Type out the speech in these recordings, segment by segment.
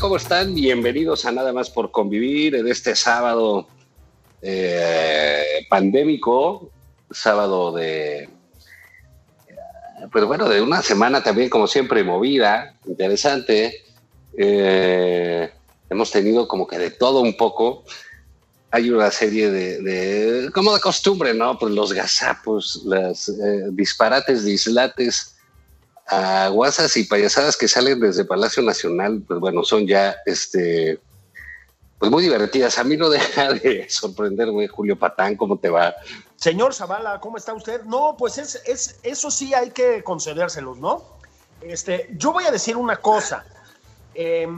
¿Cómo están? Bienvenidos a Nada más por convivir en este sábado eh, pandémico, sábado de, pues bueno, de una semana también como siempre movida, interesante. Eh, hemos tenido como que de todo un poco. Hay una serie de, de como de costumbre, ¿no? Pues los gazapos, los eh, disparates, dislates aguasas y payasadas que salen desde Palacio Nacional, pues bueno, son ya este pues muy divertidas. A mí no deja de sorprenderme, Julio Patán, ¿cómo te va? Señor Zavala, ¿cómo está usted? No, pues es, es, eso sí hay que concedérselos, ¿no? Este, yo voy a decir una cosa. Eh,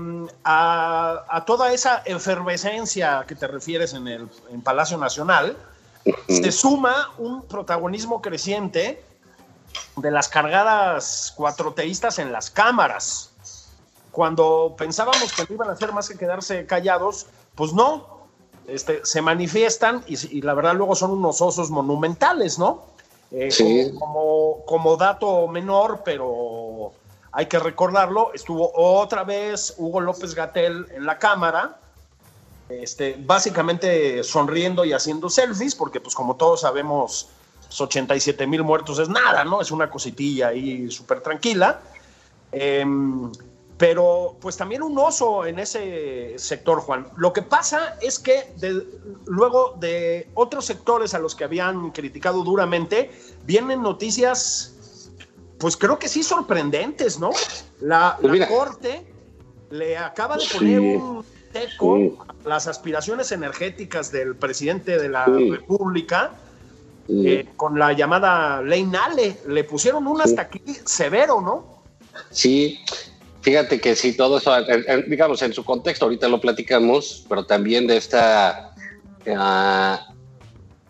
a, a, toda esa efervescencia que te refieres en el en Palacio Nacional, uh -huh. se suma un protagonismo creciente de las cargadas cuatroteístas en las cámaras. Cuando pensábamos que no iban a hacer más que quedarse callados, pues no, este, se manifiestan y, y la verdad luego son unos osos monumentales, ¿no? Eh, sí. como, como, como, dato menor, pero hay que recordarlo, estuvo otra vez Hugo López Gatel en la cámara, este, básicamente sonriendo y haciendo selfies, porque pues como todos sabemos, 87 mil muertos es nada, ¿no? Es una cositilla ahí súper tranquila. Eh, pero pues también un oso en ese sector, Juan. Lo que pasa es que de, luego de otros sectores a los que habían criticado duramente, vienen noticias, pues creo que sí sorprendentes, ¿no? La, pues la Corte le acaba de poner sí, un teco sí. a las aspiraciones energéticas del presidente de la sí. República eh, con la llamada ley Nale. Le pusieron un hasta aquí severo, ¿no? Sí, fíjate que sí, todo eso, digamos, en su contexto, ahorita lo platicamos, pero también de esta uh,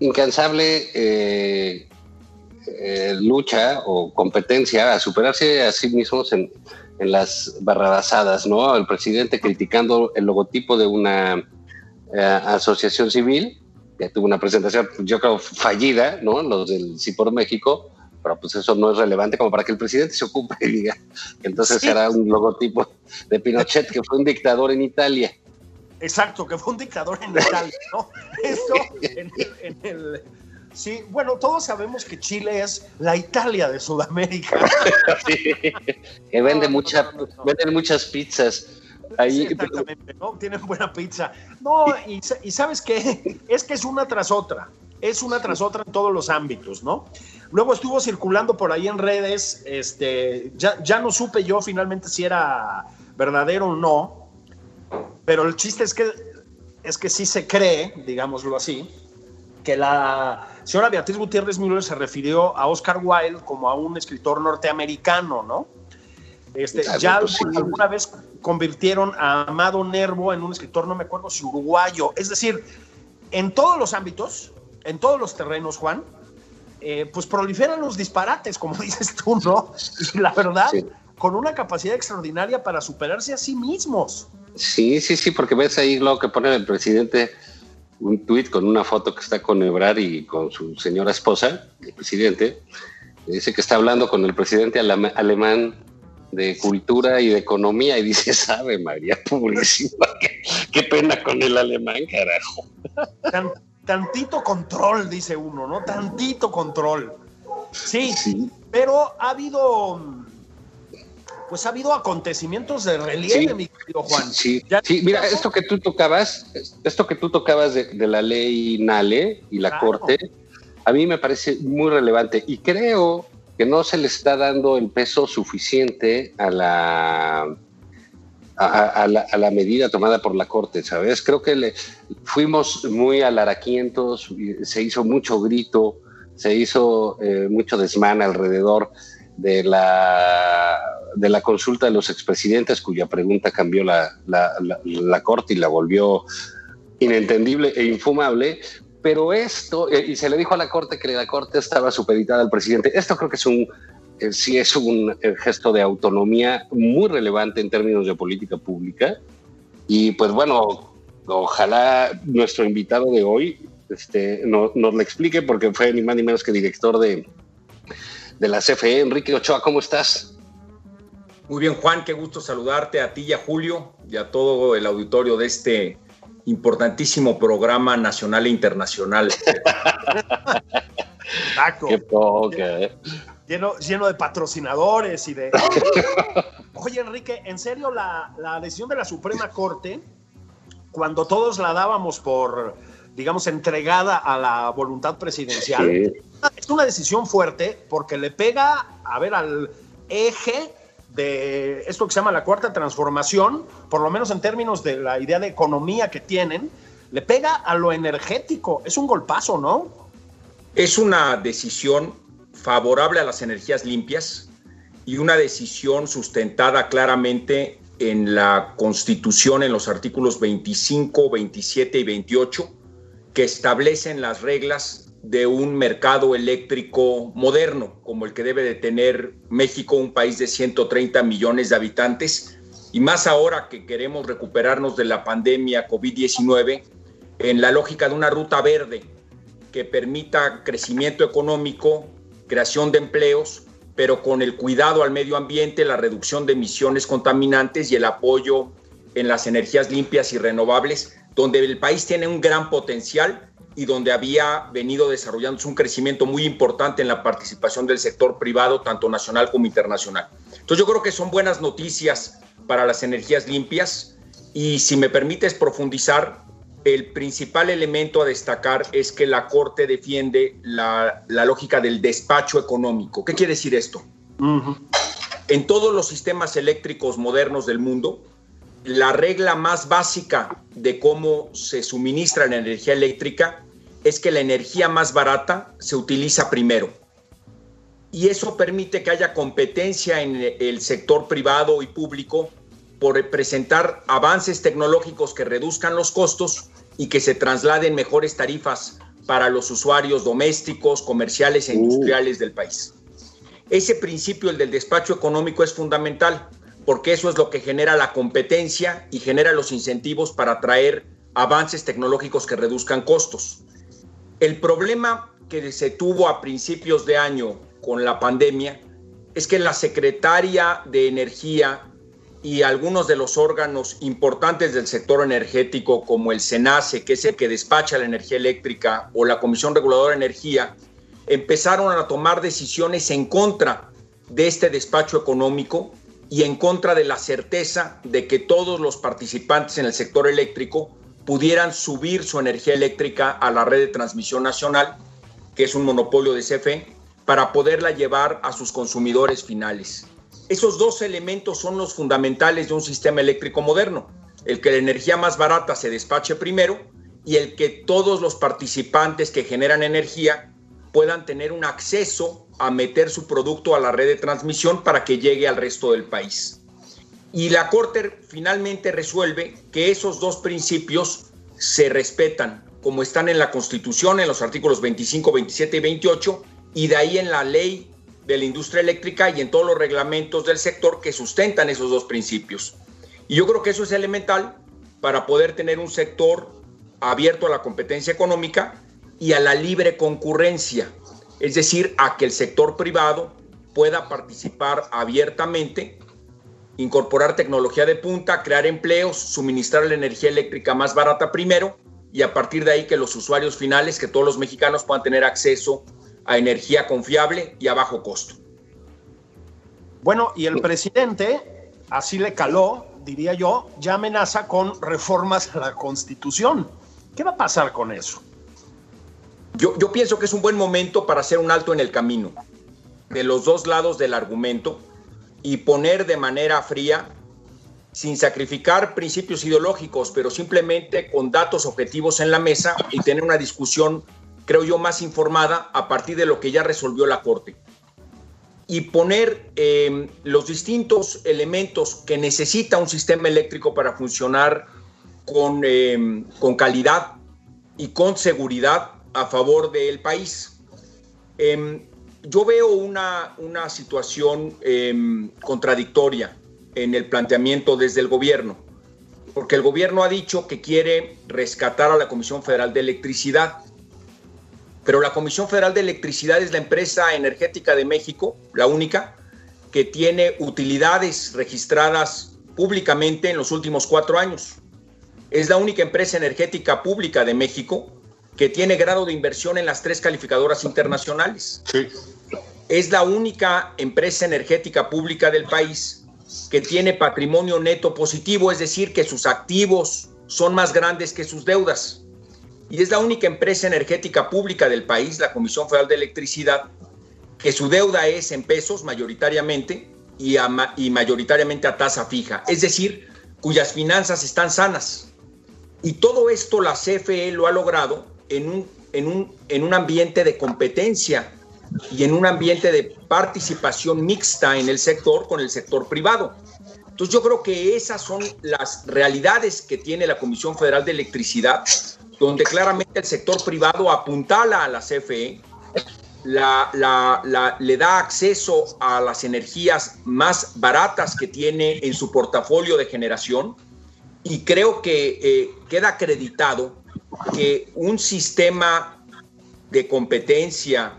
incansable eh, eh, lucha o competencia a superarse a sí mismos en, en, las barrabasadas, ¿no? El presidente criticando el logotipo de una asociación civil que tuvo una presentación, yo creo, fallida, ¿no? Los del Sí por México, pero pues eso no es relevante como para que el presidente se ocupe y diga que entonces sí. será un logotipo de Pinochet, que fue un dictador en Italia. Exacto, que fue un dictador en Italia, ¿no? Eso en el, en el Sí, bueno, todos sabemos que Chile es la Italia de Sudamérica. Sí, que vende, mucha, venden muchas pizzas. Ahí, sí, exactamente, ¿no? Tienen buena pizza. No, y, y, sabes qué, es que es una tras otra, es una tras otra en todos los ámbitos, ¿no? Luego estuvo circulando por ahí en redes, este, ya, ya no supe yo finalmente si era verdadero o no, pero el chiste es que, es que sí se cree, digámoslo así, que la señora Beatriz Gutiérrez Müller se refirió a Oscar Wilde como a un escritor norteamericano, ¿no? Este, claro, ya pues, alguna vez convirtieron a Amado Nervo en un escritor, no me acuerdo si uruguayo. Es decir, en todos los ámbitos, en todos los terrenos, Juan, eh, pues proliferan los disparates, como dices tú, ¿no? Y la verdad, sí. con una capacidad extraordinaria para superarse a sí mismos. Sí, sí, sí, porque ves ahí lo que pone el presidente, un tuit con una foto que está con Ebrard y con su señora esposa, el presidente, dice que está hablando con el presidente alemán de cultura y de economía y dice, sabe María Purísima, qué, qué pena con el alemán, carajo. Tan, tantito control, dice uno, ¿no? Tantito control. Sí, sí, pero ha habido, pues ha habido acontecimientos de relieve, mi querido Juan. Sí, sí. mira, esto que tú tocabas, esto que tú tocabas de, la ley Nale y la Corte, a mí me parece muy relevante y creo que no se le está dando el peso suficiente a la, a, la, medida tomada por la Corte, ¿sabes? Creo que le, fuimos muy alaraquientos, se hizo mucho grito, se hizo eh, mucho desmán alrededor de la, de la consulta de los expresidentes, cuya pregunta cambió la, la, Corte y la volvió inentendible e infumable, pero esto, eh, y se le dijo a la Corte que la Corte estaba supeditada al presidente, esto creo que es un, eh, sí es un eh, gesto de autonomía muy relevante en términos de política pública. Y pues bueno, ojalá nuestro invitado de hoy este, nos lo explique, porque fue ni más ni menos que director de, de la CFE. Enrique Ochoa, ¿cómo estás? Muy bien, Juan, qué gusto saludarte a ti y a Julio y a todo el auditorio de este importantísimo programa nacional e internacional. Qué poca, ¿eh? Lleno, lleno, de patrocinadores y de... Oye, Enrique, en serio, la, la decisión de la Suprema Corte, cuando todos la dábamos por, digamos, entregada a la voluntad presidencial, es una decisión fuerte porque le pega, a ver, al eje de esto que se llama la cuarta transformación, por lo menos en términos de la idea de economía que tienen, le pega a lo energético. Es un golpazo, ¿no? Es una decisión favorable a las energías limpias y una decisión sustentada claramente en la Constitución, en los artículos 25, 27 y 28, que establecen las reglas de un mercado eléctrico moderno, como el que debe de tener México, un país de 130 millones de habitantes, y más ahora que queremos recuperarnos de la pandemia COVID-19 en la lógica de una ruta verde que permita crecimiento económico, creación de empleos, pero con el cuidado al medio ambiente, la reducción de emisiones contaminantes y el apoyo en las energías limpias y renovables, donde el país tiene un gran potencial y donde había venido desarrollándose un crecimiento muy importante en la participación del sector privado, tanto nacional como internacional. Entonces yo creo que son buenas noticias para las energías limpias y si me permites profundizar, el principal elemento a destacar es que la Corte defiende la, lógica del despacho económico. ¿Qué quiere decir esto? En todos los sistemas eléctricos modernos del mundo, la regla más básica de cómo se suministra la energía eléctrica es que la energía más barata se utiliza primero. Y eso permite que haya competencia en el sector privado y público por presentar avances tecnológicos que reduzcan los costos y que se trasladen mejores tarifas para los usuarios domésticos, comerciales e industriales del país. Ese principio, el del despacho económico, es fundamental porque eso es lo que genera la competencia y genera los incentivos para traer avances tecnológicos que reduzcan costos. El problema que se tuvo a principios de año con la pandemia es que la secretaria de Energía y algunos de los órganos importantes del sector energético, como el SENACE, que es el que despacha la energía eléctrica, o la Comisión Reguladora de Energía, empezaron a tomar decisiones en contra de este despacho económico y en contra de la certeza de que todos los participantes en el sector eléctrico pudieran subir su energía eléctrica a la red de transmisión nacional, que es un monopolio de CFE, para poderla llevar a sus consumidores finales. Esos dos elementos son los fundamentales de un sistema eléctrico moderno, el que la energía más barata se despache primero y el que todos los participantes que generan energía puedan tener un acceso a meter su producto a la red de transmisión para que llegue al resto del país. Y la Corte finalmente resuelve que esos dos principios se respetan, como están en la Constitución, en los artículos 25, 27 y 28, y de ahí en la ley de la industria eléctrica y en todos los reglamentos del sector que sustentan esos dos principios. Y yo creo que eso es elemental para poder tener un sector abierto a la competencia económica y a la libre concurrencia, es decir, a que el sector privado pueda participar abiertamente, incorporar tecnología de punta, crear empleos, suministrar la energía eléctrica más barata primero y a partir de ahí que los usuarios finales, que todos los mexicanos puedan tener acceso a energía confiable y a bajo costo. Bueno, y el presidente, así le caló, diría yo, ya amenaza con reformas a la Constitución. ¿Qué va a pasar con eso? Yo, yo pienso que es un buen momento para hacer un alto en el camino de los dos lados del argumento y poner de manera fría, sin sacrificar principios ideológicos, pero simplemente con datos objetivos en la mesa y tener una discusión, creo yo, más informada a partir de lo que ya resolvió la Corte. Y poner eh, los distintos elementos que necesita un sistema eléctrico para funcionar con, eh, con calidad y con seguridad a favor del país. Eh, yo veo una, una situación eh, contradictoria en el planteamiento desde el gobierno, porque el gobierno ha dicho que quiere rescatar a la Comisión Federal de Electricidad, pero la Comisión Federal de Electricidad es la empresa energética de México, la única, que tiene utilidades registradas públicamente en los últimos cuatro años. Es la única empresa energética pública de México que tiene grado de inversión en las tres calificadoras internacionales. Sí. Es la única empresa energética pública del país que tiene patrimonio neto positivo, es decir, que sus activos son más grandes que sus deudas. Y es la única empresa energética pública del país, la Comisión Federal de Electricidad, que su deuda es en pesos mayoritariamente y, y mayoritariamente a tasa fija, es decir, cuyas finanzas están sanas. Y todo esto la CFE lo ha logrado en un, en un, en un ambiente de competencia y en un ambiente de participación mixta en el sector con el sector privado. Entonces yo creo que esas son las realidades que tiene la Comisión Federal de Electricidad, donde claramente el sector privado apuntala a la CFE, la, la, la, le da acceso a las energías más baratas que tiene en su portafolio de generación y creo que eh, queda acreditado que un sistema de competencia,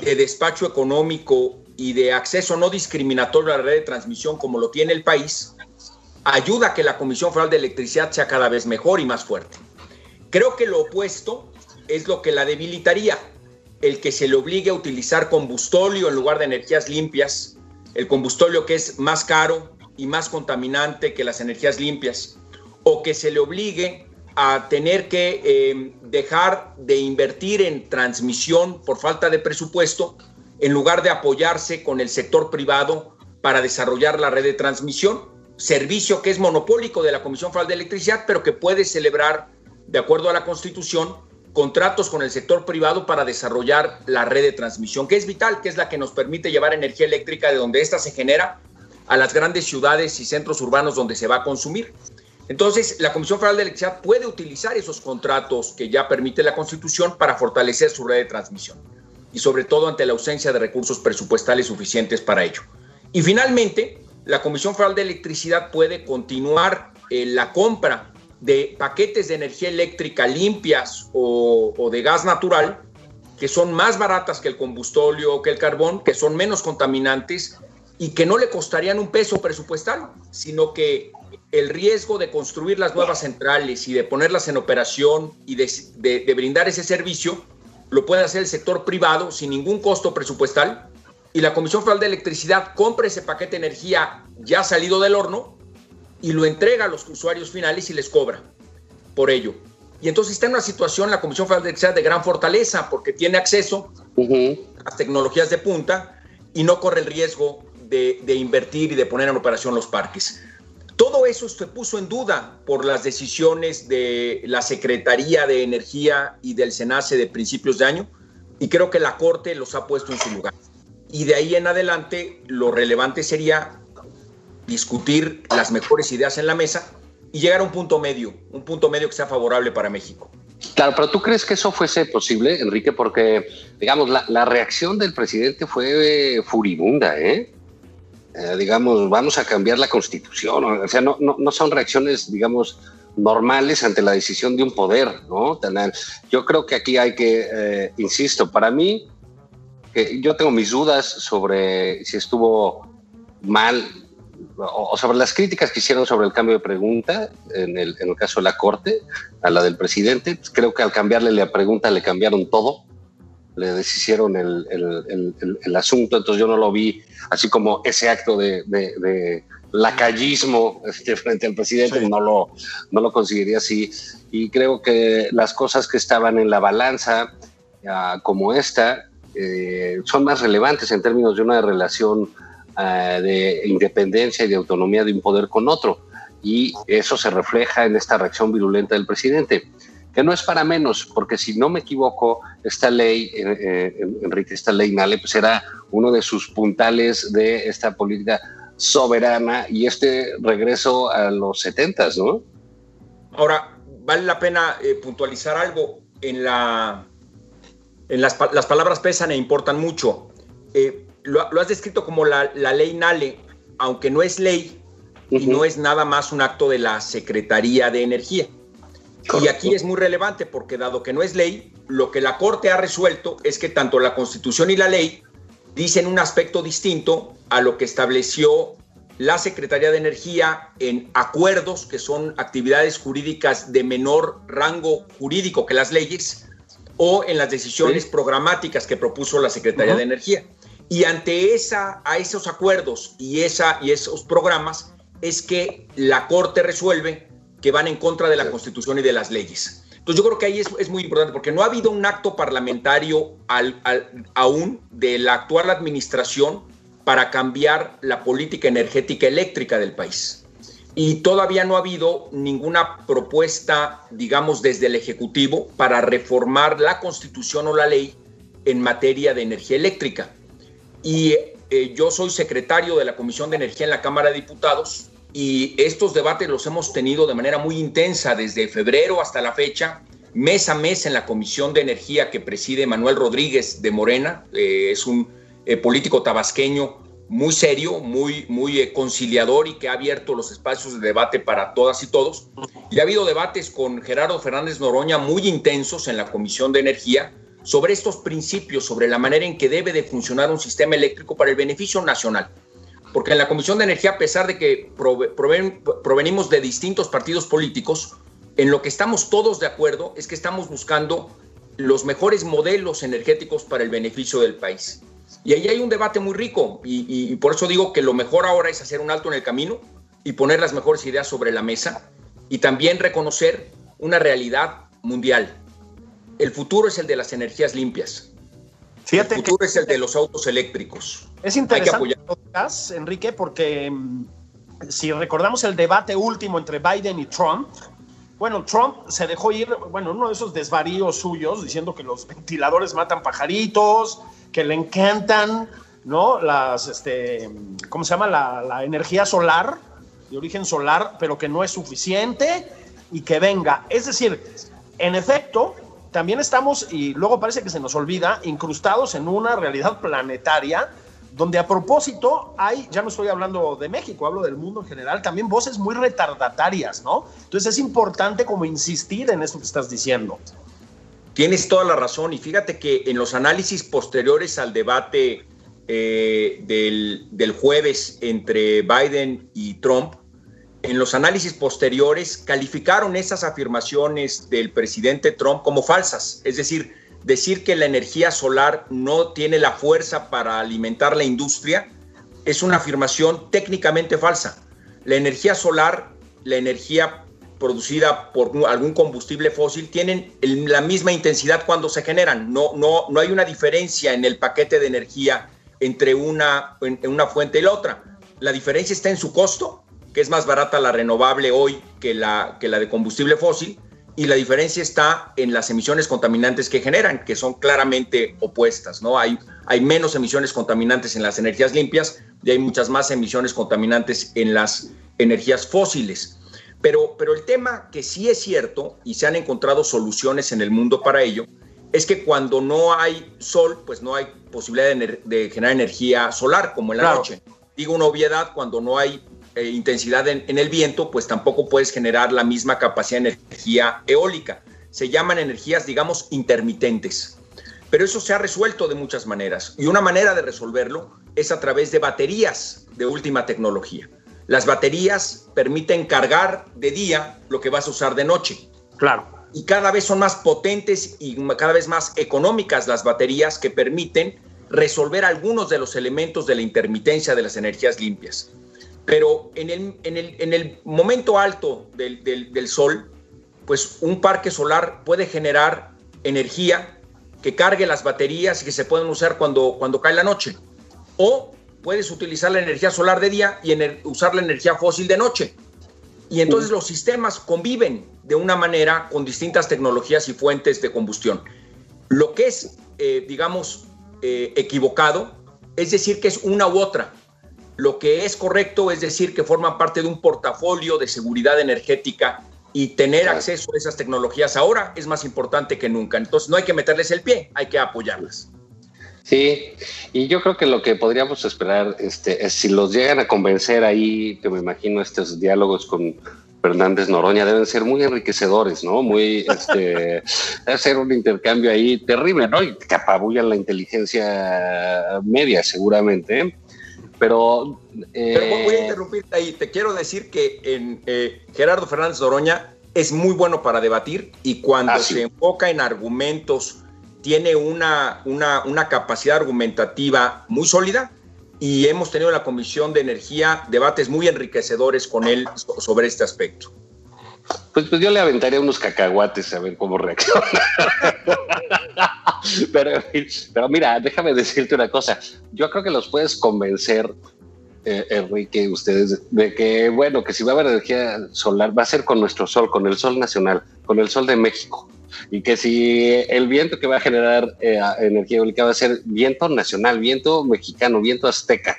de despacho económico y de acceso no discriminatorio a la red de transmisión como lo tiene el país, ayuda a que la Comisión Federal de Electricidad sea cada vez mejor y más fuerte. Creo que lo opuesto es lo que la debilitaría, el que se le obligue a utilizar combustóleo en lugar de energías limpias, el combustóleo que es más caro y más contaminante que las energías limpias, o que se le obligue a tener que eh, dejar de invertir en transmisión por falta de presupuesto en lugar de apoyarse con el sector privado para desarrollar la red de transmisión, servicio que es monopólico de la Comisión Federal de Electricidad, pero que puede celebrar, de acuerdo a la Constitución, contratos con el sector privado para desarrollar la red de transmisión, que es vital, que es la que nos permite llevar energía eléctrica de donde ésta se genera a las grandes ciudades y centros urbanos donde se va a consumir. Entonces, la Comisión Federal de Electricidad puede utilizar esos contratos que ya permite la Constitución para fortalecer su red de transmisión y sobre todo ante la ausencia de recursos presupuestales suficientes para ello. Y finalmente, la Comisión Federal de Electricidad puede continuar eh, la compra de paquetes de energía eléctrica limpias o, de gas natural que son más baratas que el combustóleo o que el carbón, que son menos contaminantes y que no le costarían un peso presupuestal, sino que el riesgo de construir las nuevas centrales y de ponerlas en operación y de, brindar ese servicio lo puede hacer el sector privado sin ningún costo presupuestal y la Comisión Federal de Electricidad compra ese paquete de energía ya salido del horno y lo entrega a los usuarios finales y les cobra por ello. Y entonces está en una situación la Comisión Federal de Electricidad de gran fortaleza porque tiene acceso a las tecnologías de punta y no corre el riesgo de, de invertir y de poner en operación los parques. Todo eso se puso en duda por las decisiones de la Secretaría de Energía y del SENACE de principios de año y creo que la Corte los ha puesto en su lugar. Y de ahí en adelante lo relevante sería discutir las mejores ideas en la mesa y llegar a un punto medio, un punto medio que sea favorable para México. Claro, pero ¿tú crees que eso fuese posible, Enrique? Porque, digamos, la, la reacción del presidente fue furibunda, ¿eh? Eh, digamos, vamos a cambiar la constitución. O sea, no, no, no, son reacciones, digamos, normales ante la decisión de un poder, ¿no? Yo creo que aquí hay que, eh, insisto, para mí, que yo tengo mis dudas sobre si estuvo mal o, sobre las críticas que hicieron sobre el cambio de pregunta en el, en el caso de la Corte, a la del presidente. Creo que al cambiarle la pregunta le cambiaron todo le deshicieron el, el, asunto, entonces yo no lo vi así como ese acto de, de, lacayismo este, frente al presidente, no, lo, no lo conseguiría así. Y creo que las cosas que estaban en la balanza, como esta, eh, son más relevantes en términos de una relación eh, de independencia y de autonomía de un poder con otro. Y eso se refleja en esta reacción virulenta del presidente que no es para menos, porque si no me equivoco, esta ley, eh, eh, Enrique, esta ley Nale, pues era uno de sus puntales de esta política soberana y este regreso a los setentas, ¿no? Ahora, vale la pena eh, puntualizar algo. En, la, en las, palabras pesan e importan mucho. Lo, has descrito como la, ley Nale, aunque no es ley y no es nada más un acto de la Secretaría de Energía. Y aquí es muy relevante porque dado que no es ley, lo que la Corte ha resuelto es que tanto la Constitución y la ley dicen un aspecto distinto a lo que estableció la Secretaría de Energía en acuerdos que son actividades jurídicas de menor rango jurídico que las leyes o en las decisiones programáticas que propuso la Secretaría de Energía. Y ante esa, a esos acuerdos y, esa, y esos programas es que la Corte resuelve que van en contra de la Constitución y de las leyes. Entonces yo creo que ahí es, muy importante porque no ha habido un acto parlamentario aún de la actual administración para cambiar la política energética eléctrica del país. Y todavía no ha habido ninguna propuesta, digamos, desde el Ejecutivo para reformar la Constitución o la ley en materia de energía eléctrica. Y eh, yo soy secretario de la Comisión de Energía en la Cámara de Diputados y estos debates los hemos tenido de manera muy intensa desde febrero hasta la fecha, mes a mes en la Comisión de Energía que preside Manuel Rodríguez de Morena, eh, es un eh, político tabasqueño muy serio, muy, muy eh, conciliador y que ha abierto los espacios de debate para todas y todos. Y ha habido debates con Gerardo Fernández Noroña muy intensos en la Comisión de Energía sobre estos principios, sobre la manera en que debe de funcionar un sistema eléctrico para el beneficio nacional porque en la Comisión de Energía, a pesar de que provenimos de distintos partidos políticos, en lo que estamos todos de acuerdo es que estamos buscando los mejores modelos energéticos para el beneficio del país. Y ahí hay un debate muy rico y, por eso digo que lo mejor ahora es hacer un alto en el camino y poner las mejores ideas sobre la mesa y también reconocer una realidad mundial. El futuro es el de las energías limpias. el futuro es el de los autos eléctricos. Es interesante, Enrique, porque mm, si recordamos el debate último entre Biden y Trump, bueno, Trump se dejó ir, bueno, uno de esos desvaríos suyos, diciendo que los ventiladores matan pajaritos, que le encantan, ¿no? Las, este, ¿cómo se llama? La, la energía solar, de origen solar, pero que no es suficiente y que venga. Es decir, en efecto, también estamos, y luego parece que se nos olvida, incrustados en una realidad planetaria donde a propósito hay, ya no estoy hablando de México, hablo del mundo en general, también voces muy retardatarias, ¿no? Entonces es importante como insistir en eso que estás diciendo. Tienes toda la razón y fíjate que en los análisis posteriores al debate eh, del, del jueves entre Biden y Trump, en los análisis posteriores calificaron esas afirmaciones del presidente Trump como falsas, es decir, decir que la energía solar no tiene la fuerza para alimentar la industria es una afirmación técnicamente falsa. La energía solar, la energía producida por algún combustible fósil, tienen la misma intensidad cuando se generan. No, no, no hay una diferencia en el paquete de energía entre una, una fuente y la otra. La diferencia está en su costo, que es más barata la renovable hoy que la, que la de combustible fósil, y la diferencia está en las emisiones contaminantes que generan, que son claramente opuestas, ¿no? Hay, hay menos emisiones contaminantes en las energías limpias y hay muchas más emisiones contaminantes en las energías fósiles. Pero, pero el tema que sí es cierto, y se han encontrado soluciones en el mundo para ello, es que cuando no hay sol, pues no hay posibilidad de, generar energía solar, como en la noche. Digo una obviedad, cuando no hay eh, intensidad en, el viento, pues tampoco puedes generar la misma capacidad de energía eólica. Se llaman energías, digamos, intermitentes. Pero eso se ha resuelto de muchas maneras. Y una manera de resolverlo es a través de baterías de última tecnología. Las baterías permiten cargar de día lo que vas a usar de noche. Claro. y cada vez son más potentes y cada vez más económicas las baterías que permiten resolver algunos de los elementos de la intermitencia de las energías limpias. Pero en el, en el, momento alto del, del sol, pues un parque solar puede generar energía que cargue las baterías y que se pueden usar cuando, cuando cae la noche. O puedes utilizar la energía solar de día y usar la energía fósil de noche. Y entonces los sistemas conviven de una manera con distintas tecnologías y fuentes de combustión. Lo que es, eh, digamos, eh, equivocado es decir que es una u otra. Lo que es correcto es decir que forman parte de un portafolio de seguridad energética y tener acceso a esas tecnologías ahora es más importante que nunca. Entonces no hay que meterles el pie, hay que apoyarlas. Sí, y yo creo que lo que podríamos esperar este, es si los llegan a convencer ahí, que me imagino estos diálogos con Fernández Noroña deben ser muy enriquecedores, ¿no? Muy, este, hacer un intercambio ahí terrible, ¿no? Y que apabullan la inteligencia media, seguramente. ¿Eh? Pero, eh... voy a interrumpirte ahí. Te quiero decir que en, eh, Gerardo Fernández Noroña es muy bueno para debatir y cuando ah, se enfoca en argumentos tiene una, una, capacidad argumentativa muy sólida y hemos tenido en la Comisión de Energía debates muy enriquecedores con él sobre este aspecto. Pues, pues yo le aventaría unos cacahuates a ver cómo reacciona. pero, pero mira, déjame decirte una cosa. Yo creo que los puedes convencer, eh, Enrique, ustedes, de que, bueno, que si va a haber energía solar, va a ser con nuestro sol, con el sol nacional, con el sol de México y que si el viento que va a generar eh, energía eólica va a ser viento nacional, viento mexicano, viento azteca,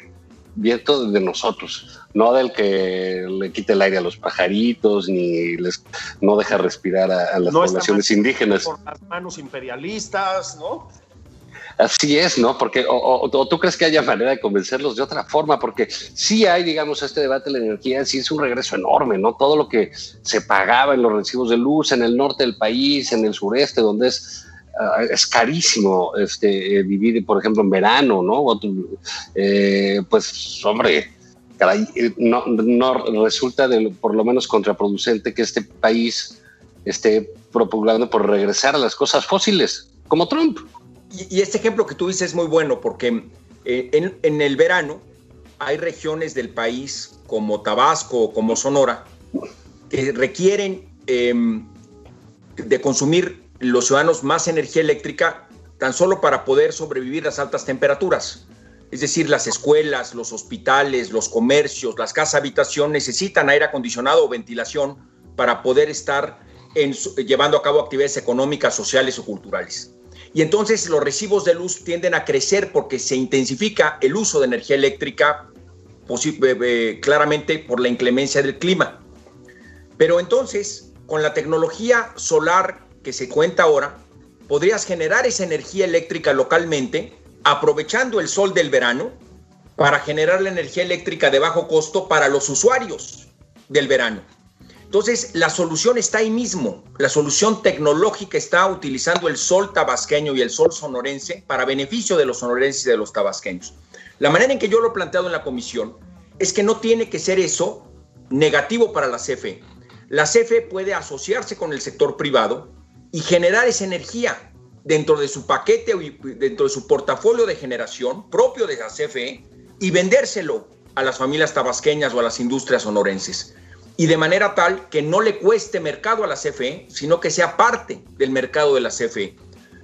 viento de nosotros, no del que le quite el aire a los pajaritos ni les no deja respirar a, las poblaciones indígenas. Por las manos imperialistas, ¿no? Así es, ¿no? Porque, o, tú crees que haya manera de convencerlos de otra forma, porque sí hay, digamos, este debate de la energía, sí es un regreso enorme, ¿no? Todo lo que se pagaba en los recibos de luz en el norte del país, en el sureste, donde es, ah, es carísimo este, vivir, por ejemplo, en verano, ¿no? Eh, pues, hombre, eh, no, resulta por lo menos contraproducente que este país esté propulgando por regresar a las cosas fósiles, como Trump. Y, este ejemplo que tú dices es muy bueno porque eh, en, el verano hay regiones del país como Tabasco o como Sonora que requieren em, de consumir los ciudadanos más energía eléctrica tan solo para poder sobrevivir las altas temperaturas. Es decir, las escuelas, los hospitales, los comercios, las casas habitación necesitan aire acondicionado o ventilación para poder estar llevando a cabo actividades económicas, sociales o culturales. Y entonces los recibos de luz tienden a crecer porque se intensifica el uso de energía eléctrica eh, eh, claramente por la inclemencia del clima. Pero entonces, con la tecnología solar que se cuenta ahora, podrías generar esa energía eléctrica localmente, aprovechando el sol del verano, para generar la energía eléctrica de bajo costo para los usuarios del verano. Entonces, la solución está ahí mismo. La solución tecnológica está utilizando el sol tabasqueño y el sol sonorense para beneficio de los sonorenses y de los tabasqueños. La manera en que yo lo he planteado en la comisión es que no tiene que ser eso negativo para la CFE. La CFE puede asociarse con el sector privado y generar esa energía dentro de su paquete dentro de su portafolio de generación propio de la CFE y vendérselo a las familias tabasqueñas o a las industrias sonorenses y de manera tal que no le cueste mercado a la CFE, sino que sea parte del mercado de la CFE.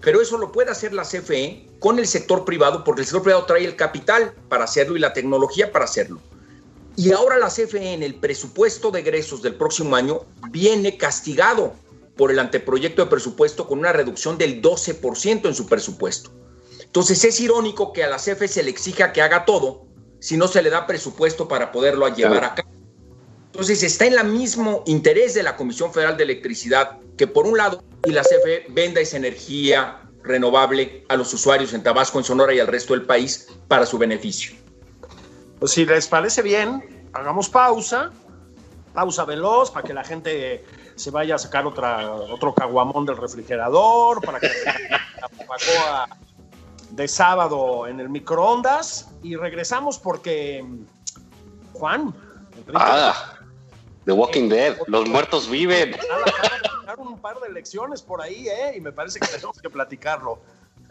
Pero eso lo puede hacer la CFE con el sector privado, porque el sector privado trae el capital para hacerlo y la tecnología para hacerlo. Y ahora la CFE en el presupuesto de egresos del próximo año viene castigado por el anteproyecto de presupuesto con una reducción del 12% en su presupuesto. Entonces es irónico que a la CFE se le exija que haga todo si no se le da presupuesto para poderlo llevar a cabo. Entonces está en el mismo interés de la Comisión Federal de Electricidad que por un lado y la CFE venda esa energía renovable a los usuarios en Tabasco, en Sonora y al resto del país para su beneficio. Pues si les parece bien, hagamos pausa, pausa veloz para que la gente se vaya a sacar otra, otro caguamón del refrigerador, para que la de sábado en el microondas y regresamos porque Juan, Ah, The Walking Dead, los muertos viven. ganaron un par de elecciones por ahí, ¿eh? Y me parece que tenemos que platicarlo.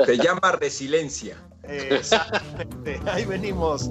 Se llama resiliencia. Exactamente, ahí venimos.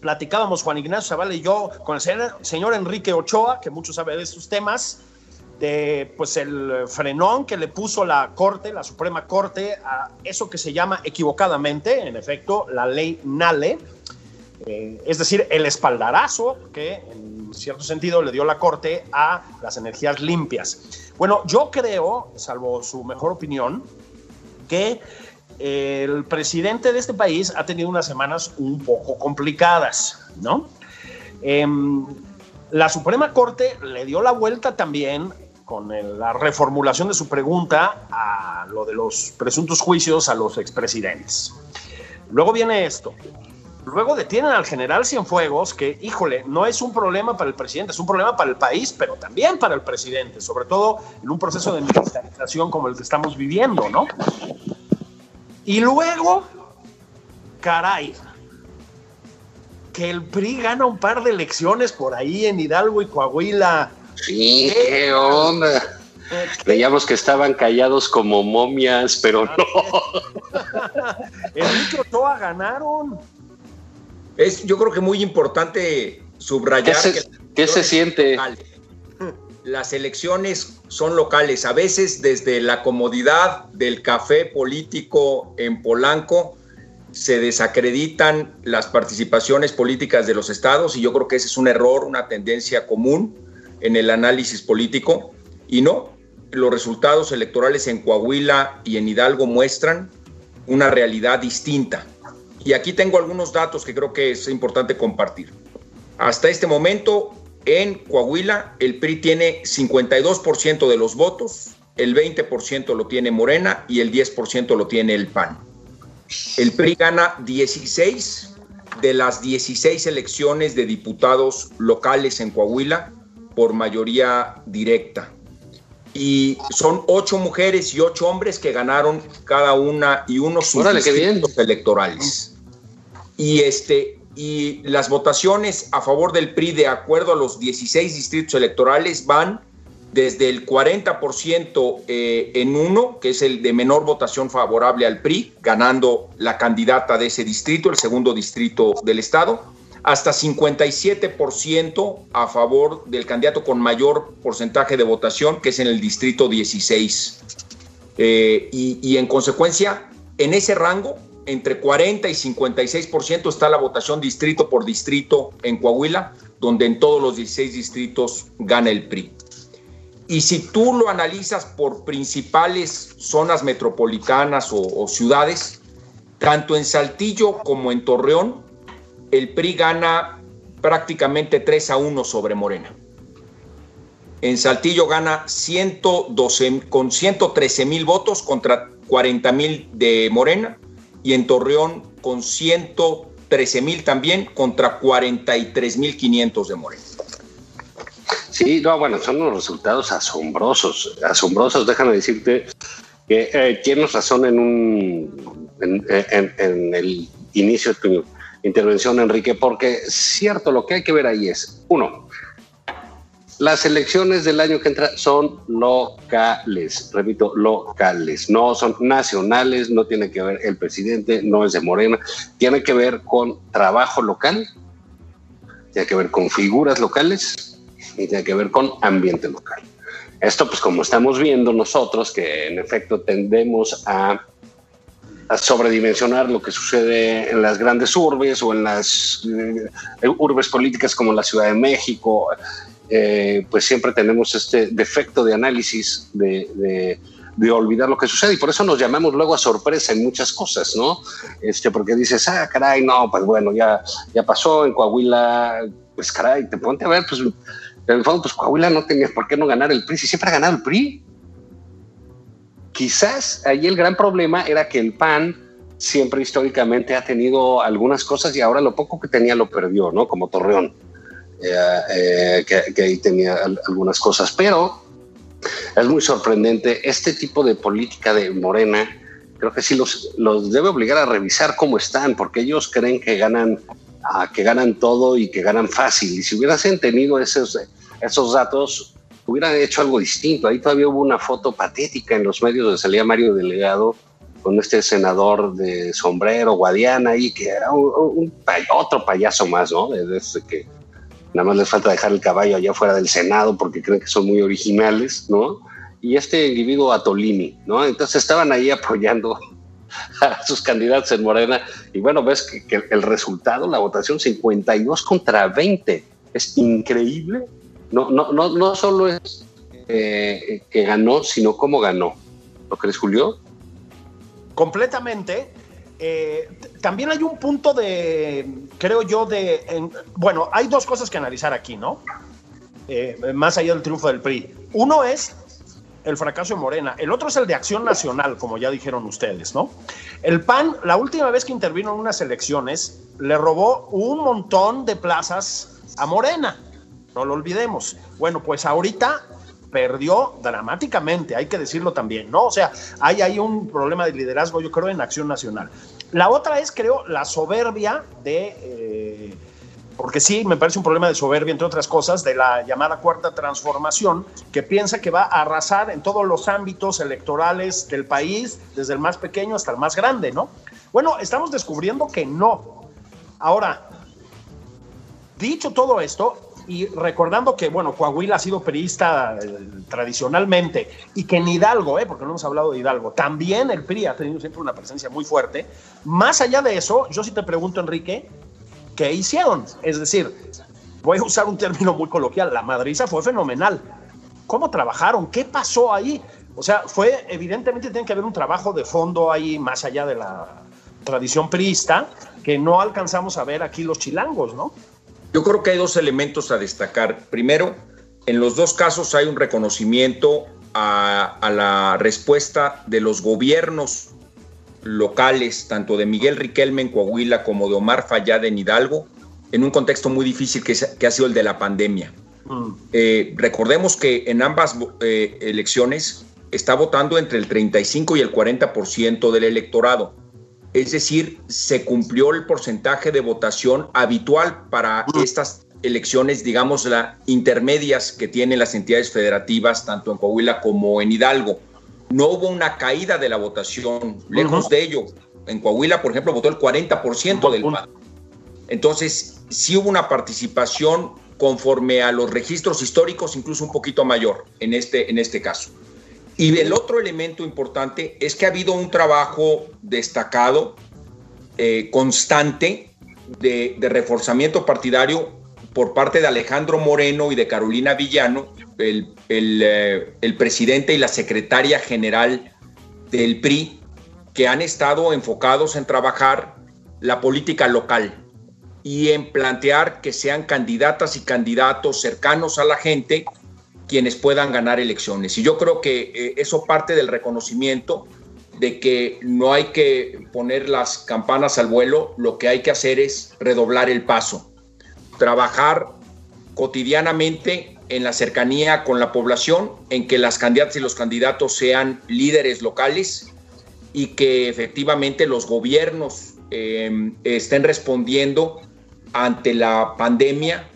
Platicábamos Juan Ignacio Zavala y yo con el señor Enrique Ochoa, que mucho sabe de estos temas, de pues el frenón que le puso la Corte, la Suprema Corte, a eso que se llama equivocadamente, en efecto, la ley NALE, eh, es decir, el espaldarazo que en cierto sentido le dio la Corte a las energías limpias. Bueno, yo creo, salvo su mejor opinión, que el presidente de este país ha tenido unas semanas un poco complicadas, ¿no? Em, la Suprema Corte le dio la vuelta también con la reformulación de su pregunta a lo de los presuntos juicios a los expresidentes. Luego viene esto. Luego detienen al general Cienfuegos, que, híjole, no es un problema para el presidente, es un problema para el país, pero también para el presidente, sobre todo en un proceso de militarización como el que estamos viviendo, ¿no? Y luego, caray, que el PRI gana un par de elecciones por ahí en Hidalgo y Coahuila. Sí, qué, onda. Veíamos que estaban callados como momias, pero no. Enrique Ochoa ganaron. Es, yo creo que muy importante subrayar ¿Qué se, siente? Las elecciones son locales, a veces desde la comodidad del café político en Polanco se desacreditan las participaciones políticas de los estados y yo creo que ese es un error, una tendencia común en el análisis político y no, los resultados electorales en Coahuila y en Hidalgo muestran una realidad distinta. Y aquí tengo algunos datos que creo que es importante compartir. Hasta este momento, en Coahuila, el PRI tiene 52% de los votos, el 20% lo tiene Morena y el 10% lo tiene el PAN. El PRI gana 16 de las 16 elecciones de diputados locales en Coahuila por mayoría directa. Y son ocho mujeres y ocho hombres que ganaron cada una y uno sus electorales. Y, este, y las votaciones a favor del PRI, de acuerdo a los 16 distritos electorales, van desde el 40% eh, en uno, que es el de menor votación favorable al PRI, ganando la candidata de ese distrito, el segundo distrito del Estado, hasta 57% a favor del candidato con mayor porcentaje de votación, que es en el distrito 16. Eh, y, y en consecuencia, en ese rango, entre 40 y 56% está la votación distrito por distrito en Coahuila, donde en todos los 16 distritos gana el PRI. Y si tú lo analizas por principales zonas metropolitanas o, ciudades, tanto en Saltillo como en Torreón, el PRI gana prácticamente 3 a 1 sobre Morena. En Saltillo gana 112, con 113 mil votos contra 40 mil de Morena y en Torreón con 113 mil también contra 43 mil 500 de Morena. Sí, no, bueno, son unos resultados asombrosos, asombrosos. Déjame decirte que eh, tienes razón en, un, en, el inicio de tu intervención, Enrique, porque cierto, lo que hay que ver ahí es, uno, las elecciones del año que entra son locales, repito, locales, no son nacionales, no tiene que ver el presidente, no es de Morena, tiene que ver con trabajo local, tiene que ver con figuras locales y tiene que ver con ambiente local. Esto, pues como estamos viendo nosotros, que en efecto tendemos a, sobredimensionar lo que sucede en las grandes urbes o en las eh, urbes políticas como la Ciudad de México, eh, pues siempre tenemos este defecto de análisis de, olvidar lo que sucede y por eso nos llamamos luego a sorpresa en muchas cosas, ¿no? Este, porque dices, ah, caray, no, pues bueno, ya, ya pasó en Coahuila, pues caray, te ponte a ver, pues en el fondo, pues Coahuila no tenía por qué no ganar el PRI, si siempre ha ganado el PRI. Quizás ahí el gran problema era que el PAN siempre históricamente ha tenido algunas cosas y ahora lo poco que tenía lo perdió, ¿no? Como Torreón, eh, que, que, ahí tenía algunas cosas. Pero es muy sorprendente este tipo de política de Morena. Creo que sí los, los debe obligar a revisar cómo están, porque ellos creen que ganan, que ganan todo y que ganan fácil. Y si hubiesen tenido esos, esos datos, hubieran hecho algo distinto. Ahí todavía hubo una foto patética en los medios donde salía Mario Delegado con este senador de sombrero, Guadiana, y que era un, un, otro payaso más, ¿no? Desde que nada más les falta dejar el caballo allá fuera del Senado porque creen que son muy originales, ¿no? Y este individuo Atolini, ¿no? Entonces estaban ahí apoyando a sus candidatos en Morena y bueno, ves que, el resultado, la votación 52 contra 20, es increíble. No, no, no, no solo es eh, que ganó, sino cómo ganó. ¿Lo crees, Julio? Completamente. Eh, también hay un punto de, creo yo, de, en, bueno, hay dos cosas que analizar aquí, ¿no? Eh, más allá del triunfo del PRI. Uno es el fracaso de Morena, el otro es el de Acción Nacional, como ya dijeron ustedes, ¿no? El PAN, la última vez que intervino en unas elecciones, le robó un montón de plazas a Morena, no lo olvidemos. Bueno, pues ahorita perdió dramáticamente, hay que decirlo también, ¿no? O sea, hay ahí un problema de liderazgo, yo creo, en Acción Nacional. La otra es, creo, la soberbia de, eh, porque sí, me parece un problema de soberbia, entre otras cosas, de la llamada cuarta transformación, que piensa que va a arrasar en todos los ámbitos electorales del país, desde el más pequeño hasta el más grande, ¿no? Bueno, estamos descubriendo que no. Ahora, dicho todo esto, y recordando que, bueno, Coahuila ha sido periodista eh, tradicionalmente y que en Hidalgo, eh, porque no hemos hablado de Hidalgo, también el PRI ha tenido siempre una presencia muy fuerte. Más allá de eso, yo sí te pregunto, Enrique, ¿qué hicieron? Es decir, voy a usar un término muy coloquial, la madriza fue fenomenal. ¿Cómo trabajaron? ¿Qué pasó ahí? O sea, fue, evidentemente tiene que haber un trabajo de fondo ahí más allá de la tradición priista que no alcanzamos a ver aquí los chilangos, ¿no? Yo creo que hay dos elementos a destacar. Primero, en los dos casos hay un reconocimiento a, a, la respuesta de los gobiernos locales, tanto de Miguel Riquelme en Coahuila como de Omar Fayad en Hidalgo, en un contexto muy difícil que, que ha sido el de la pandemia. Mm. Eh, recordemos que en ambas eh, elecciones está votando entre el 35 y el 40% del electorado es decir, se cumplió el porcentaje de votación habitual para estas elecciones, digamos, la intermedias que tienen las entidades federativas, tanto en Coahuila como en Hidalgo. No hubo una caída de la votación, lejos uh -huh. de ello. En Coahuila, por ejemplo, votó el 40% del PAN. Entonces, sí hubo una participación conforme a los registros históricos, incluso un poquito mayor en este, en este caso. Y el otro elemento importante es que ha habido un trabajo destacado, eh, constante, de, reforzamiento partidario por parte de Alejandro Moreno y de Carolina Villano, el, el, eh, el presidente y la secretaria general del PRI, que han estado enfocados en trabajar la política local y en plantear que sean candidatas y candidatos cercanos a la gente quienes puedan ganar elecciones. Y yo creo que eh, eso parte del reconocimiento de que no hay que poner las campanas al vuelo, lo que hay que hacer es redoblar el paso, trabajar cotidianamente en la cercanía con la población, en que las candidatas y los candidatos sean líderes locales y que efectivamente los gobiernos eh, estén respondiendo ante la pandemia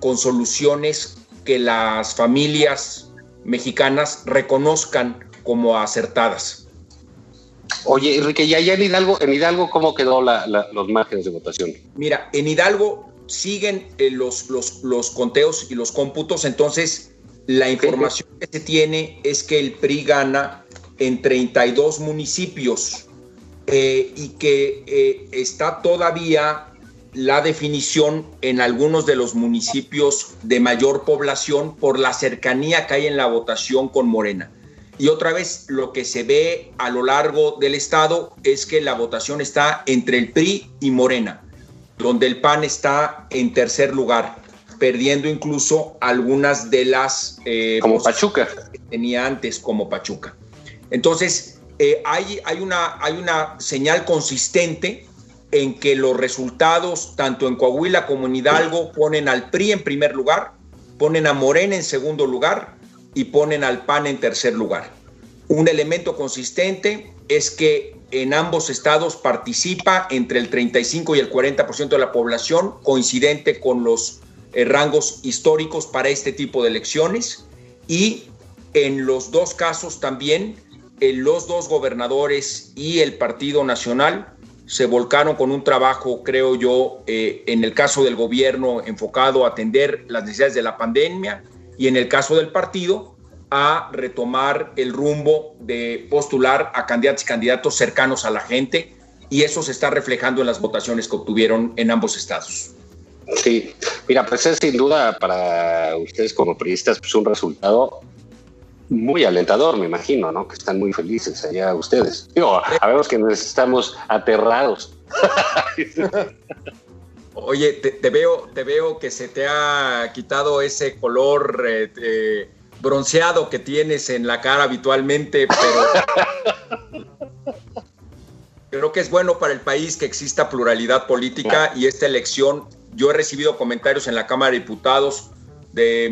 con soluciones que las familias mexicanas reconozcan como acertadas. Oye, Enrique, ya, ya en Hidalgo, en Hidalgo, ¿cómo quedó la, la, los márgenes de votación? Mira, en Hidalgo siguen eh, los, los, los, conteos y los cómputos, entonces la información que se tiene es que el PRI gana en 32 municipios eh, y que eh, está todavía la definición en algunos de los municipios de mayor población por la cercanía que hay en la votación con Morena. Y otra vez lo que se ve a lo largo del estado es que la votación está entre el PRI y Morena, donde el PAN está en tercer lugar, perdiendo incluso algunas de las... Eh, como Pachuca. Que tenía antes como Pachuca. Entonces, eh, hay, hay, una, hay una señal consistente en que los resultados, tanto en Coahuila como en Hidalgo, ponen al PRI en primer lugar, ponen a Morena en segundo lugar y ponen al PAN en tercer lugar. Un elemento consistente es que en ambos estados participa entre el 35 y el 40% de la población, coincidente con los eh, rangos históricos para este tipo de elecciones. Y en los dos casos también, eh, los dos gobernadores y el Partido Nacional se volcaron con un trabajo, creo yo, eh, en el caso del gobierno enfocado a atender las necesidades de la pandemia y en el caso del partido a retomar el rumbo de postular a candidatos y candidatos cercanos a la gente y eso se está reflejando en las votaciones que obtuvieron en ambos estados. Sí, mira, pues es sin duda para ustedes como periodistas pues un resultado muy alentador, me imagino, ¿no? Que están muy felices allá ustedes. Digo, sabemos que nos estamos aterrados. Oye, te, veo, te veo que se te ha quitado ese color eh, bronceado que tienes en la cara habitualmente, pero creo que es bueno para el país que exista pluralidad política y esta elección, yo he recibido comentarios en la Cámara de Diputados de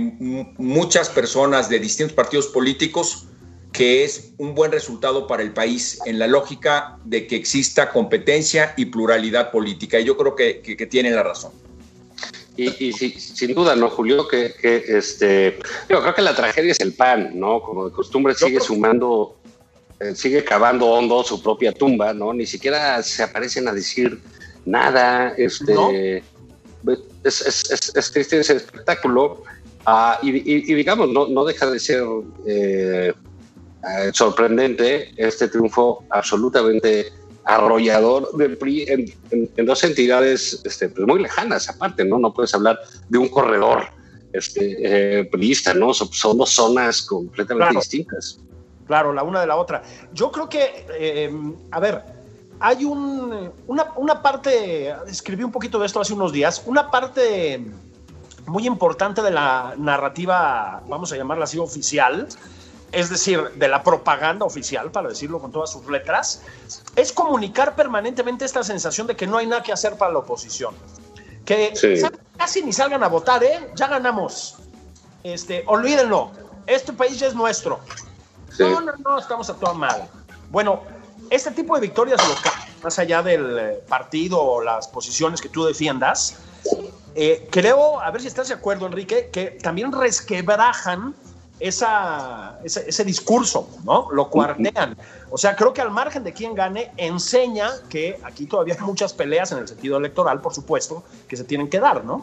muchas personas de distintos partidos políticos que es un buen resultado para el país en la lógica de que exista competencia y pluralidad política. Y yo creo que, que, tienen la razón. Y, sin duda, ¿no, Julio? Que, este, yo creo que la tragedia es el PAN, ¿no? Como de costumbre sigue sumando, eh, sigue cavando hondo su propia tumba, ¿no? Ni siquiera se aparecen a decir nada, este es, triste ese espectáculo. Ah, y, digamos, no, no deja de ser eh, eh, sorprendente este triunfo absolutamente arrollador del PRI en, dos entidades este, pues muy lejanas aparte, ¿no? No puedes hablar de un corredor este, eh, ¿no? Son, dos zonas completamente distintas. Claro, la una de la otra. Yo creo que, a ver, hay un, una, parte, escribí un poquito de esto hace unos días, una parte muy importante de la narrativa, vamos a llamarla así, oficial, es decir, de la propaganda oficial, para decirlo con todas sus letras, es comunicar permanentemente esta sensación de que no hay nada que hacer para la oposición. Que casi ni salgan a votar, ¿eh? Ya ganamos. Este, olvídenlo, este país ya es nuestro. No, no, no, estamos a toda madre. Bueno, este tipo de victorias locales, más allá del eh, partido o las posiciones que tú defiendas, eh, creo, a ver si estás de acuerdo, Enrique, que también resquebrajan esa, ese, discurso, ¿no? Lo cuartean. O sea, creo que al margen de quien gane, enseña que aquí todavía hay muchas peleas en el sentido electoral, por supuesto, que se tienen que dar, ¿no?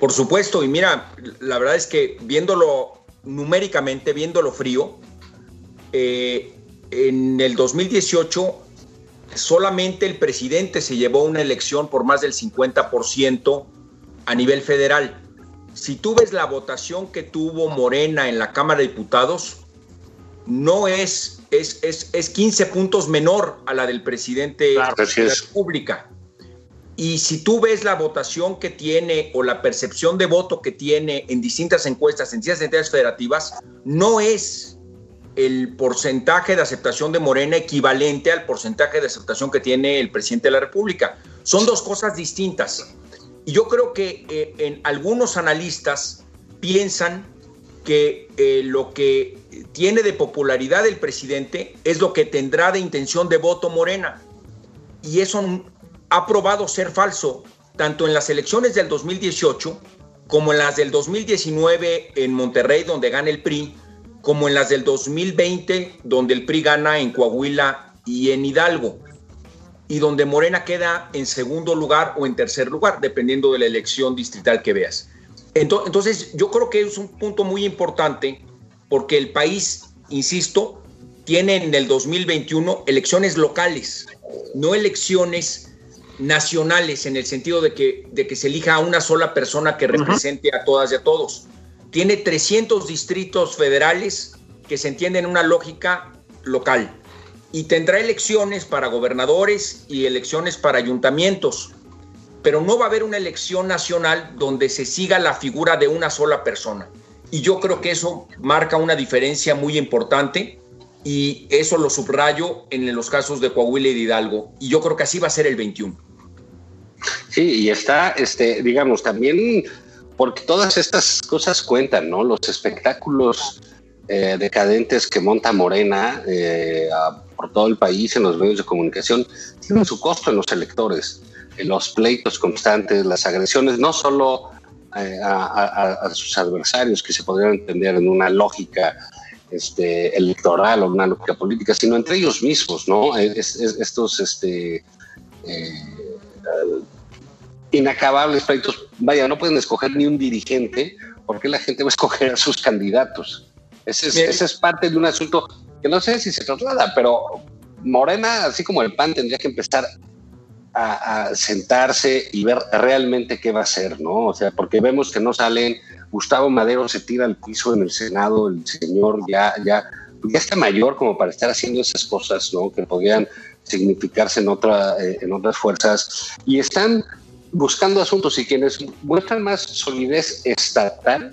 Por supuesto, y mira, la verdad es que viéndolo numéricamente, viéndolo frío, eh, en el 2018 solamente el presidente se llevó una elección por más del 50% a nivel federal. Si tú ves la votación que tuvo Morena en la Cámara de Diputados, no es, es, es, 15 puntos menor a la del presidente de la República. Y si tú ves la votación que tiene o la percepción de voto que tiene en distintas encuestas, en distintas entidades federativas, no es el porcentaje de aceptación de Morena equivalente al porcentaje de aceptación que tiene el presidente de la República. Son dos cosas distintas. Y yo creo que eh, en algunos analistas piensan que eh, lo que tiene de popularidad el presidente es lo que tendrá de intención de voto Morena. Y eso ha probado ser falso, tanto en las elecciones del 2018 como en las del 2019 en Monterrey, donde gana el PRI, como en las del 2020, donde el PRI gana en Coahuila y en Hidalgo, y donde Morena queda en segundo lugar o en tercer lugar, dependiendo de la elección distrital que veas. Entonces, yo creo que es un punto muy importante porque el país, insisto, tiene en el 2021 elecciones locales, no elecciones nacionales en el sentido de que, de que se elija a una sola persona que represente a todas y a todos. Tiene 300 distritos federales que se entiende en una lógica local y tendrá elecciones para gobernadores y elecciones para ayuntamientos, pero no va a haber una elección nacional donde se siga la figura de una sola persona. Y yo creo que eso marca una diferencia muy importante y eso lo subrayo en los casos de Coahuila y de Hidalgo. Y yo creo que así va a ser el 21. Sí, y está, este, digamos, también porque todas estas cosas cuentan, ¿no? Los espectáculos eh, decadentes que monta Morena eh, por todo el país en los medios de comunicación tienen su costo en los electores. los pleitos constantes, las agresiones, no solo eh, a, sus adversarios, que se podrían entender en una lógica este, electoral o una lógica política, sino entre ellos mismos, ¿no? estos este, inacabables pleitos. Vaya, no pueden escoger ni un dirigente porque la gente va a escoger a sus candidatos. Ese es, parte de un asunto no sé si se traslada, pero Morena, así como el PAN, tendría que empezar a, sentarse y ver realmente qué va a hacer, ¿no? O sea, porque vemos que no salen, Gustavo Madero se tira al piso en el Senado, el señor ya, ya, ya está mayor como para estar haciendo esas cosas, ¿no? Que podrían significarse en, otra, eh, en otras fuerzas. Y están buscando asuntos y quienes muestran más solidez estatal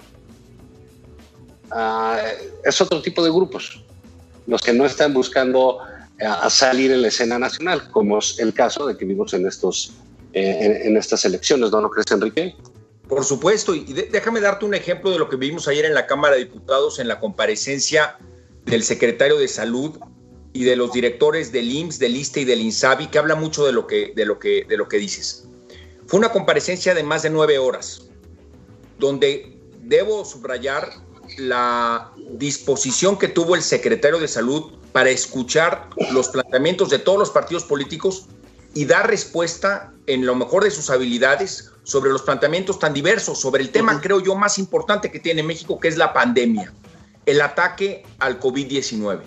uh, es otro tipo de grupos, los que no están buscando uh, salir en la escena nacional, como es el caso de que vimos en, estos, eh, en, estas elecciones, ¿no lo crees, Enrique? Por supuesto, y déjame darte un ejemplo de lo que vimos ayer en la Cámara de Diputados en la comparecencia del secretario de Salud y de los directores del IMSS, del ISTE y del INSABI, que habla mucho de lo que, de lo que, de lo que dices. Fue una comparecencia de más de nueve horas, donde debo subrayar la disposición que tuvo el secretario de Salud para escuchar los planteamientos de todos los partidos políticos y dar respuesta en lo mejor de sus habilidades sobre los planteamientos tan diversos, sobre el tema, creo yo, más importante que tiene México, que es la pandemia, el ataque al COVID-19.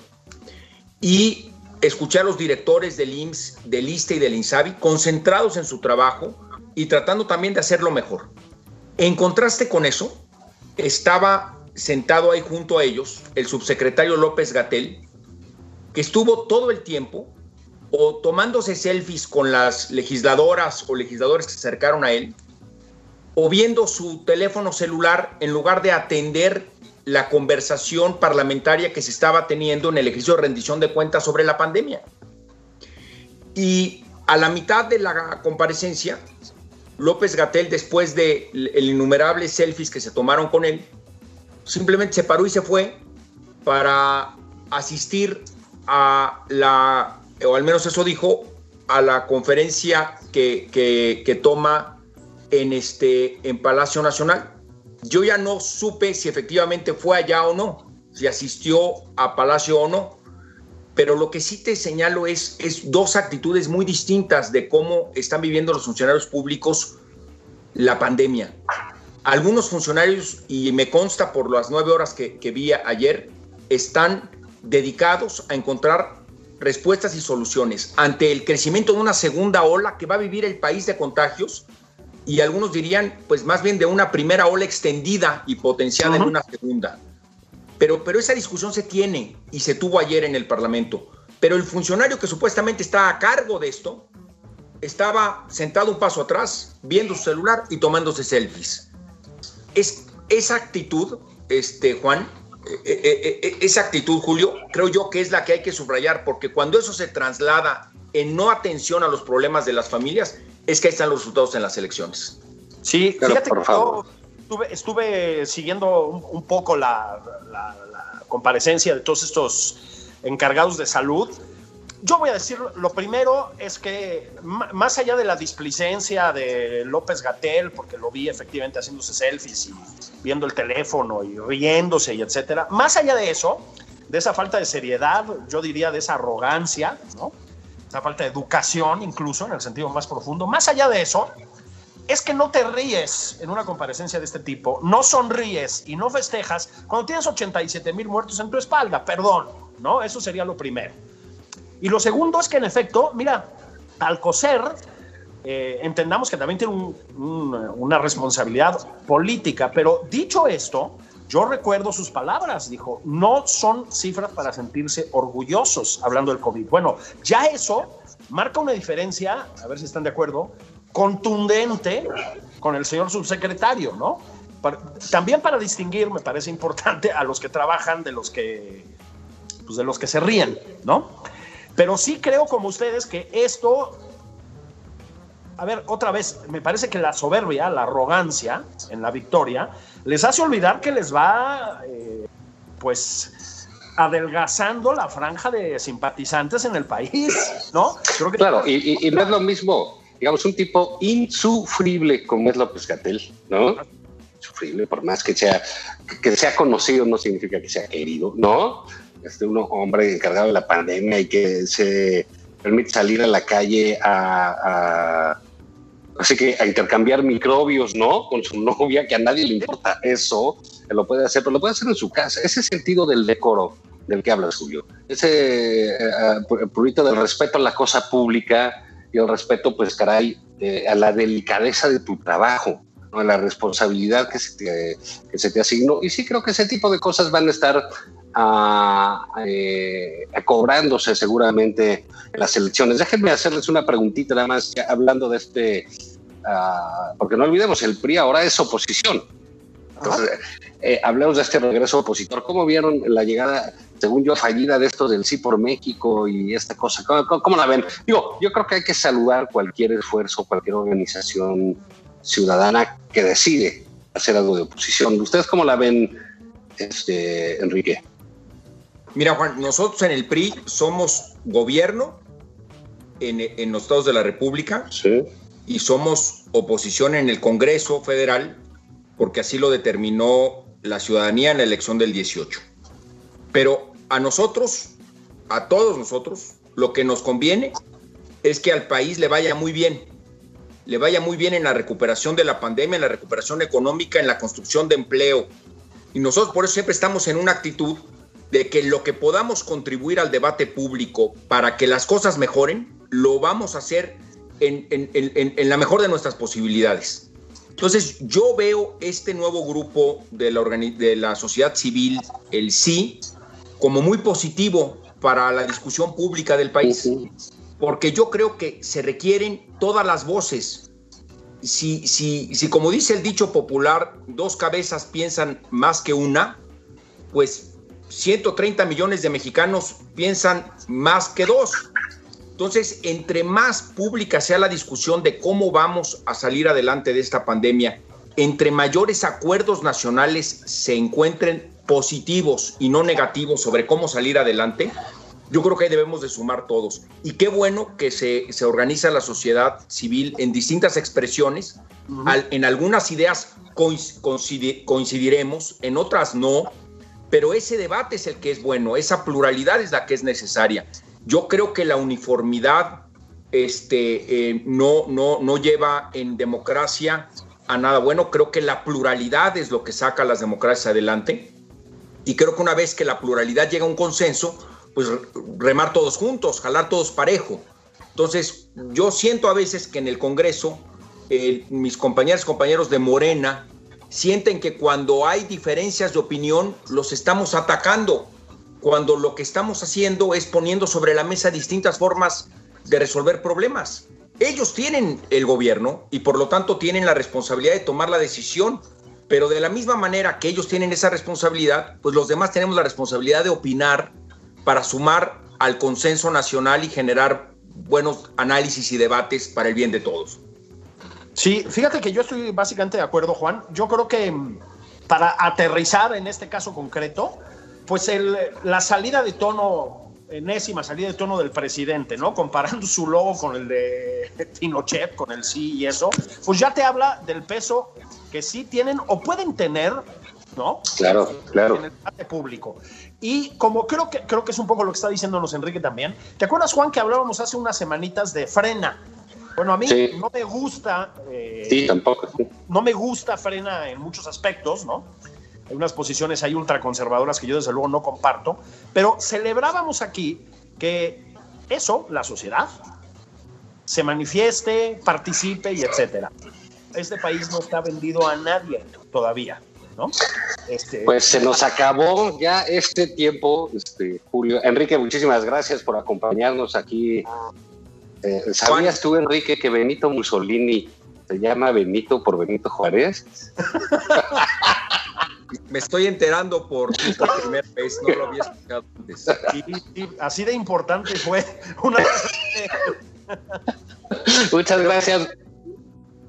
Y escuchar a los directores del IMSS, del ISTE y del INSABI concentrados en su trabajo y tratando también de hacerlo mejor. En contraste con eso, estaba sentado ahí junto a ellos el subsecretario López Gatel, que estuvo todo el tiempo o tomándose selfies con las legisladoras o legisladores que se acercaron a él, o viendo su teléfono celular en lugar de atender la conversación parlamentaria que se estaba teniendo en el ejercicio de rendición de cuentas sobre la pandemia. Y a la mitad de la comparecencia, López Gatel, después de el innumerable selfies que se tomaron con él, simplemente se paró y se fue para asistir a la, o al menos eso dijo, a la conferencia que, que, toma en, este, en Palacio Nacional. Yo ya no supe si efectivamente fue allá o no, si asistió a Palacio o no, pero lo que sí te señalo es, es dos actitudes muy distintas de cómo están viviendo los funcionarios públicos la pandemia. Algunos funcionarios, y me consta por las nueve horas que, que vi ayer, están dedicados a encontrar respuestas y soluciones ante el crecimiento de una segunda ola que va a vivir el país de contagios y algunos dirían, pues más bien de una primera ola extendida y potenciada en una segunda. Pero, pero esa discusión se tiene y se tuvo ayer en el Parlamento. Pero el funcionario que supuestamente está a cargo de esto estaba sentado un paso atrás, viendo su celular y tomándose selfies. Es, esa actitud, este, Juan, eh, eh, eh, esa actitud, Julio, creo yo que es la que hay que subrayar, porque cuando eso se traslada en no atención a los problemas de las familias, es que ahí están los resultados en las elecciones. Sí, fíjate por favor estuve, siguiendo un, poco la, comparecencia de todos estos encargados de salud. Yo voy a decir, lo primero es que más allá de la displicencia de López Gatel, porque lo vi efectivamente haciéndose selfies y viendo el teléfono y riéndose y etcétera, más allá de eso, de esa falta de seriedad, yo diría de esa arrogancia, ¿no? esa falta de educación incluso en el sentido más profundo, más allá de eso, es que no te ríes en una comparecencia de este tipo, no sonríes y no festejas cuando tienes 87 mil muertos en tu espalda, perdón, ¿no? Eso sería lo primero. Y lo segundo es que en efecto, mira, Alcocer, eh, entendamos que también tiene una responsabilidad política, pero dicho esto, yo recuerdo sus palabras, dijo, no son cifras para sentirse orgullosos hablando del COVID. Bueno, ya eso marca una diferencia, a ver si están de acuerdo, contundente con el señor subsecretario, ¿no? también para distinguir, me parece importante, a los que trabajan de los que, pues de los que se ríen, ¿no? Pero sí creo como ustedes que esto, a ver, otra vez, me parece que la soberbia, la arrogancia en la victoria, les hace olvidar que les va, eh, pues, adelgazando la franja de simpatizantes en el país, ¿no? claro, y, no es lo mismo, digamos, un tipo insufrible como es López Gatel, ¿no? Insufrible, por más que sea, que sea conocido, no significa que sea querido, ¿no? Este, un hombre encargado de la pandemia y que se permite salir a la calle a así que a intercambiar microbios, ¿no? Con su novia, que a nadie le importa eso, lo puede hacer, pero lo puede hacer en su casa. Ese sentido del decoro del que hablas, Julio. Ese uh, purito del respeto a la cosa pública y el respeto, pues, caray, a la delicadeza de tu trabajo, a la responsabilidad que se, te, que se te asignó. Y sí creo que ese tipo de cosas van a estar a, eh, cobrándose seguramente en las elecciones. Déjenme hacerles una preguntita nada más, hablando de este, ah, porque no olvidemos, el PRI ahora es oposición. Entonces, eh, hablemos de este regreso opositor. ¿Cómo vieron la llegada, según yo, fallida de esto del sí por México y esta cosa? ¿Cómo, la ven? Digo, yo creo que hay que saludar cualquier esfuerzo, cualquier organización ciudadana que decide hacer algo de oposición. ¿Ustedes cómo la ven, este, Enrique? Mira, Juan, nosotros en el PRI somos gobierno en, los estados de la República y somos oposición en el Congreso Federal porque así lo determinó la ciudadanía en la elección del 18. Pero a nosotros, a todos nosotros, lo que nos conviene es que al país le vaya muy bien, le vaya muy bien en la recuperación de la pandemia, en la recuperación económica, en la construcción de empleo. Y nosotros por eso siempre estamos en una actitud de que lo que podamos contribuir al debate público para que las cosas mejoren, lo vamos a hacer en, la mejor de nuestras posibilidades. Entonces, yo veo este nuevo grupo de la, de la sociedad civil, el sí, como muy positivo para la discusión pública del país, porque yo creo que se requieren todas las voces. Si, si, si, como dice el dicho popular, dos cabezas piensan más que una, pues 130 millones de mexicanos piensan más que dos. Entonces, entre más pública sea la discusión de cómo vamos a salir adelante de esta pandemia, entre mayores acuerdos nacionales se encuentren positivos y no negativos sobre cómo salir adelante, yo creo que ahí debemos de sumar todos. Y qué bueno que se, se organiza la sociedad civil en distintas expresiones. en algunas ideas coincidiremos, en otras no, pero ese debate es el que es bueno, esa pluralidad es la que es necesaria. Yo creo que la uniformidad este, eh, no, no, no lleva en democracia a nada bueno, creo que la pluralidad es lo que saca a las democracias adelante y creo que una vez que la pluralidad llega a un consenso, pues remar todos juntos, jalar todos parejo. Entonces, yo siento a veces que en el Congreso, eh, mis compañeros y compañeros de Morena, sienten que cuando hay diferencias de opinión los estamos atacando, cuando lo que estamos haciendo es poniendo sobre la mesa distintas formas de resolver problemas. Ellos tienen el gobierno y por lo tanto tienen la responsabilidad de tomar la decisión, pero de la misma manera que ellos tienen esa responsabilidad, pues los demás tenemos la responsabilidad de opinar para sumar al consenso nacional y generar buenos análisis y debates para el bien de todos. Sí, fíjate que yo estoy básicamente de acuerdo, Juan. Yo creo que mm, para aterrizar en este caso concreto, pues el, la salida de tono, enésima salida de tono del presidente, ¿no? Comparando su logo con el de Pinochet, con el sí y eso, pues ya te habla del peso que sí tienen o pueden tener, ¿no? Claro, claro. En el debate público. Y como creo que, creo que es un poco lo que está diciéndonos Enrique también, ¿te acuerdas, Juan, que hablábamos hace unas semanitas de frena? Bueno, a mí no me gusta. Eh, sí, tampoco. No me gusta Frena en muchos aspectos, ¿no? Hay unas posiciones ahí ultraconservadoras que yo desde luego no comparto, pero celebrábamos aquí que eso, la sociedad, se manifieste, participe y etcétera. Este país no está vendido a nadie todavía. ¿no? Este, pues se nos acabó ya este tiempo, este, Julio. Enrique, muchísimas gracias por acompañarnos aquí. Eh, ¿Sabías tú, Enrique, que Benito Mussolini se llama Benito por Benito Juárez? Me estoy enterando por primera vez, no lo había escuchado antes. así de importante fue una Muchas gracias.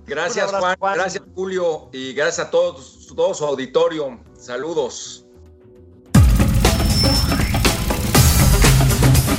Gracias, Juan. Gracias, Julio. Y gracias a todos, todo su auditorio. Saludos.